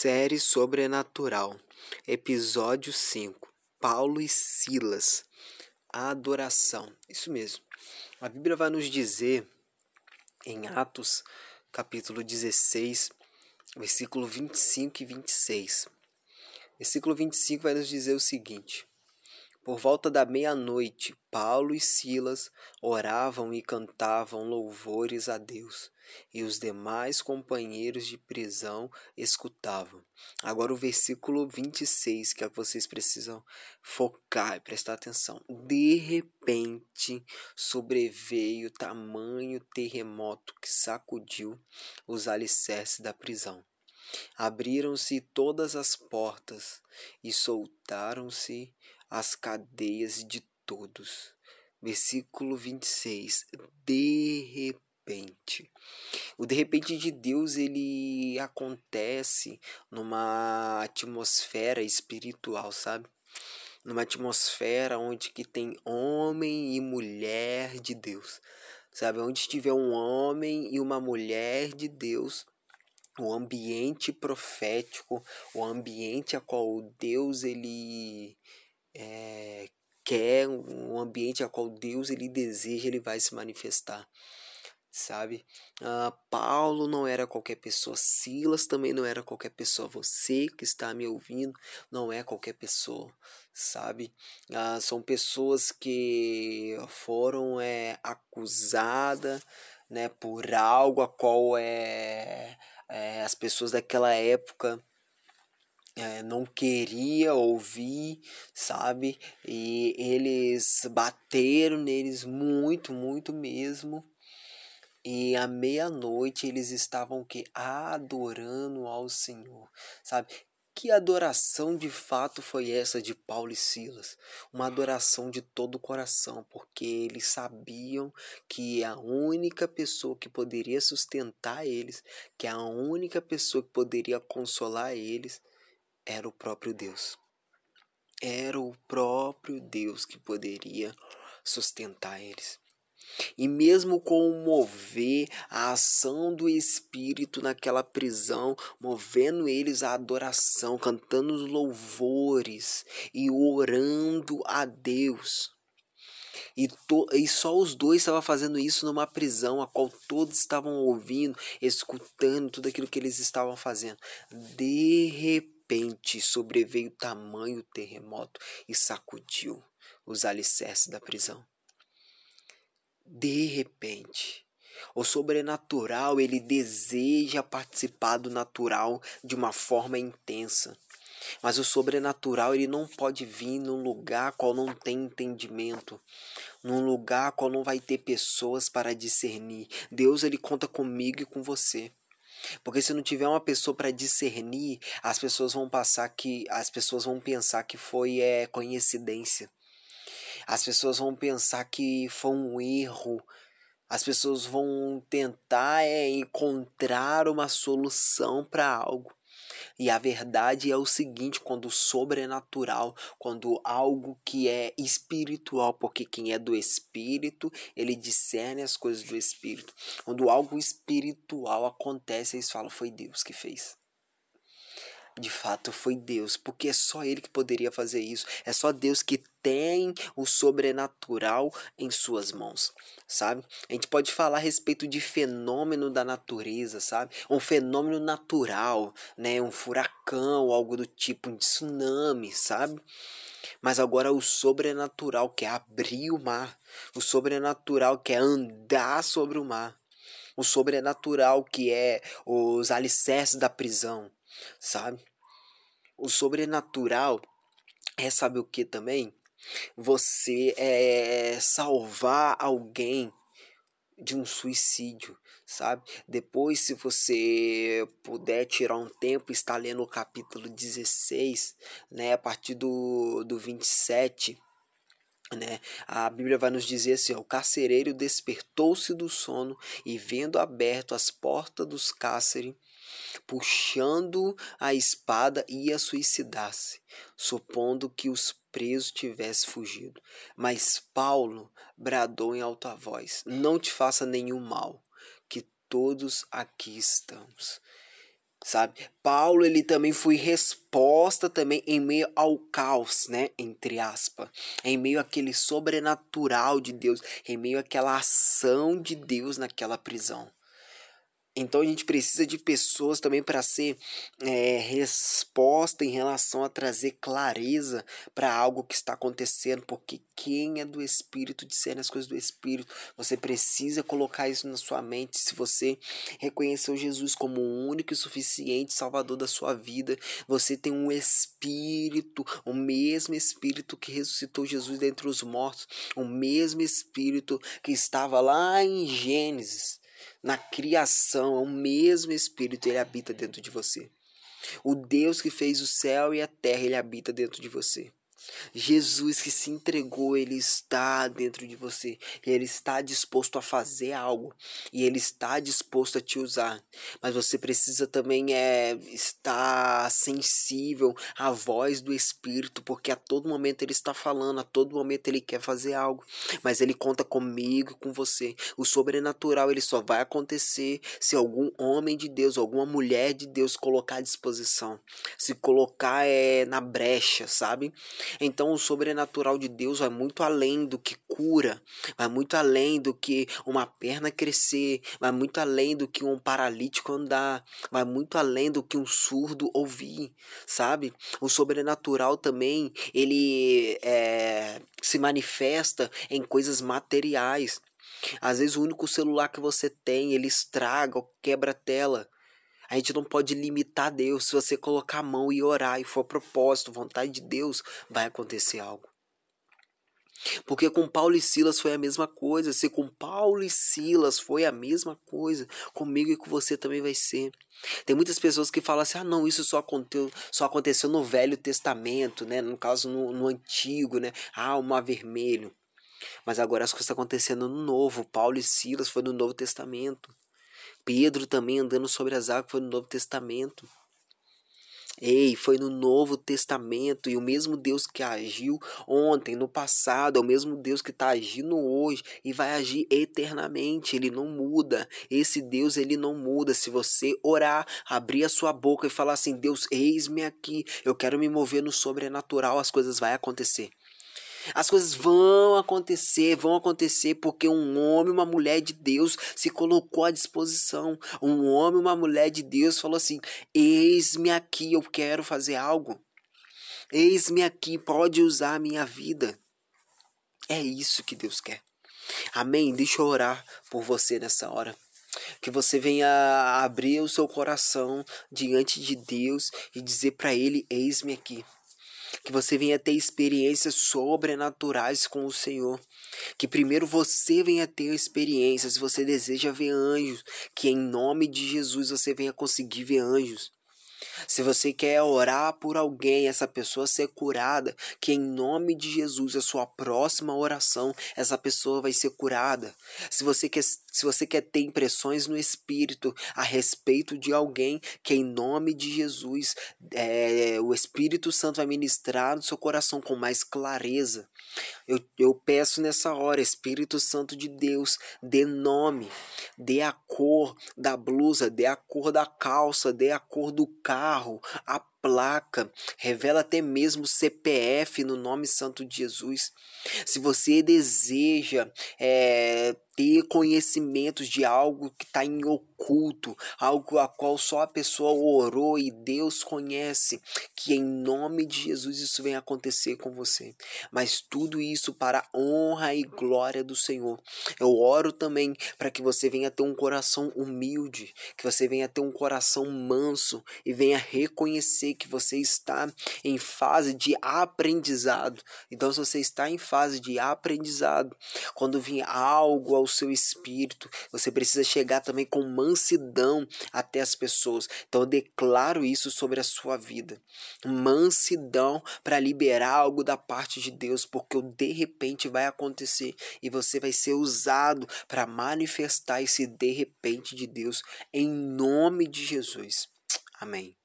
Série Sobrenatural, Episódio 5 Paulo e Silas A adoração. Isso mesmo. A Bíblia vai nos dizer em Atos, capítulo 16, versículo 25 e 26. Versículo 25 vai nos dizer o seguinte: por volta da meia-noite, Paulo e Silas oravam e cantavam louvores a Deus, e os demais companheiros de prisão escutavam. Agora o versículo 26, que é que vocês precisam focar e prestar atenção. De repente sobreveio tamanho terremoto que sacudiu os alicerces da prisão. Abriram-se todas as portas e soltaram-se as cadeias de todos. Versículo 26. De repente. O de repente de Deus ele acontece numa atmosfera espiritual, sabe? Numa atmosfera onde que tem homem e mulher de Deus. Sabe, onde tiver um homem e uma mulher de Deus, o ambiente profético, o ambiente a qual Deus ele é, quer, um ambiente a qual Deus ele deseja, ele vai se manifestar. Sabe? Uh, Paulo não era qualquer pessoa, Silas também não era qualquer pessoa. Você que está me ouvindo não é qualquer pessoa, sabe? Uh, são pessoas que foram é, acusadas né, por algo a qual é, é as pessoas daquela época é, não queria ouvir, sabe? E eles bateram neles muito, muito mesmo. E à meia-noite eles estavam que adorando ao Senhor, sabe? Que adoração de fato foi essa de Paulo e Silas? Uma adoração de todo o coração, porque eles sabiam que a única pessoa que poderia sustentar eles, que a única pessoa que poderia consolar eles, era o próprio Deus. Era o próprio Deus que poderia sustentar eles. E mesmo com o mover, a ação do Espírito naquela prisão, movendo eles à adoração, cantando os louvores e orando a Deus. E, to, e só os dois estavam fazendo isso numa prisão, a qual todos estavam ouvindo, escutando tudo aquilo que eles estavam fazendo. De repente, sobreveio tamanho terremoto e sacudiu os alicerces da prisão. De repente, o sobrenatural ele deseja participar do natural de uma forma intensa. Mas o sobrenatural ele não pode vir num lugar qual não tem entendimento, num lugar qual não vai ter pessoas para discernir. Deus ele conta comigo e com você. Porque se não tiver uma pessoa para discernir, as pessoas vão passar que as pessoas vão pensar que foi é, coincidência. As pessoas vão pensar que foi um erro. As pessoas vão tentar é, encontrar uma solução para algo. E a verdade é o seguinte: quando o sobrenatural, quando algo que é espiritual, porque quem é do espírito, ele discerne as coisas do espírito. Quando algo espiritual acontece, eles falam: foi Deus que fez de fato foi Deus, porque é só Ele que poderia fazer isso. É só Deus que tem o sobrenatural em suas mãos, sabe? A gente pode falar a respeito de fenômeno da natureza, sabe? Um fenômeno natural, né? Um furacão, algo do tipo, um tsunami, sabe? Mas agora o sobrenatural que abrir o mar, o sobrenatural que é andar sobre o mar, o sobrenatural que é os alicerces da prisão, sabe? O sobrenatural é sabe o que também? Você é salvar alguém de um suicídio, sabe? Depois, se você puder tirar um tempo, está lendo o capítulo 16, né? A partir do, do 27, né? A Bíblia vai nos dizer assim: ó, o carcereiro despertou-se do sono e, vendo aberto as portas dos cárceres, puxando a espada, ia suicidar-se, supondo que os presos tivessem fugido. Mas Paulo bradou em alta voz: Não te faça nenhum mal, que todos aqui estamos. sabe? Paulo ele também foi resposta também em meio ao caos, né, entre aspas, em meio àquele sobrenatural de Deus, em meio àquela ação de Deus naquela prisão. Então a gente precisa de pessoas também para ser é, resposta em relação a trazer clareza para algo que está acontecendo, porque quem é do Espírito discerne as coisas do Espírito. Você precisa colocar isso na sua mente. Se você reconheceu Jesus como o único e suficiente Salvador da sua vida, você tem um Espírito, o mesmo Espírito que ressuscitou Jesus dentre os mortos, o mesmo Espírito que estava lá em Gênesis na criação, é o mesmo Espírito, ele habita dentro de você. O Deus que fez o céu e a terra, ele habita dentro de você. Jesus que se entregou, ele está dentro de você. Ele está disposto a fazer algo e ele está disposto a te usar. Mas você precisa também é estar sensível à voz do Espírito, porque a todo momento ele está falando, a todo momento ele quer fazer algo, mas ele conta comigo, com você. O sobrenatural ele só vai acontecer se algum homem de Deus, alguma mulher de Deus colocar à disposição, se colocar é na brecha, sabe? Então o sobrenatural de Deus vai muito além do que cura, vai muito além do que uma perna crescer, vai muito além do que um paralítico andar, vai muito além do que um surdo ouvir, sabe? O sobrenatural também ele é, se manifesta em coisas materiais. Às vezes o único celular que você tem, ele estraga ou quebra a tela. A gente não pode limitar Deus. Se você colocar a mão e orar e for propósito, vontade de Deus, vai acontecer algo. Porque com Paulo e Silas foi a mesma coisa. Se com Paulo e Silas foi a mesma coisa, comigo e com você também vai ser. Tem muitas pessoas que falam assim: ah, não, isso só aconteceu, só aconteceu no Velho Testamento, né? No caso, no, no Antigo, né? Ah, o Mar Vermelho. Mas agora as coisas estão acontecendo no Novo. Paulo e Silas foi no Novo Testamento. Pedro também andando sobre as águas foi no Novo Testamento. Ei, foi no Novo Testamento e o mesmo Deus que agiu ontem, no passado, é o mesmo Deus que está agindo hoje e vai agir eternamente. Ele não muda. Esse Deus, ele não muda. Se você orar, abrir a sua boca e falar assim: Deus, eis-me aqui, eu quero me mover no sobrenatural, as coisas vão acontecer. As coisas vão acontecer, vão acontecer porque um homem, uma mulher de Deus se colocou à disposição. Um homem, uma mulher de Deus falou assim: Eis-me aqui, eu quero fazer algo. Eis-me aqui, pode usar a minha vida. É isso que Deus quer. Amém? Deixa eu orar por você nessa hora. Que você venha abrir o seu coração diante de Deus e dizer para Ele: Eis-me aqui que você venha ter experiências sobrenaturais com o Senhor. Que primeiro você venha ter experiências, se você deseja ver anjos, que em nome de Jesus você venha conseguir ver anjos. Se você quer orar por alguém, essa pessoa ser curada, que em nome de Jesus, a sua próxima oração, essa pessoa vai ser curada. Se você quer, se você quer ter impressões no espírito a respeito de alguém, que em nome de Jesus, é, o Espírito Santo vai ministrar no seu coração com mais clareza. Eu, eu peço nessa hora, Espírito Santo de Deus, dê nome, dê a cor da blusa, dê a cor da calça, dê a cor do carro, a placa, revela até mesmo CPF no nome santo de Jesus. Se você deseja é, ter conhecimentos de algo que está em oculto, algo a qual só a pessoa orou e Deus conhece, que em nome de Jesus isso venha acontecer com você. Mas tudo isso para a honra e glória do Senhor. Eu oro também para que você venha ter um coração humilde, que você venha ter um coração manso e venha reconhecer que você está em fase de aprendizado. Então, se você está em fase de aprendizado, quando vir algo ao seu espírito, você precisa chegar também com mansidão até as pessoas. Então, eu declaro isso sobre a sua vida. Mansidão para liberar algo da parte de Deus, porque o de repente vai acontecer e você vai ser usado para manifestar esse de repente de Deus em nome de Jesus. Amém.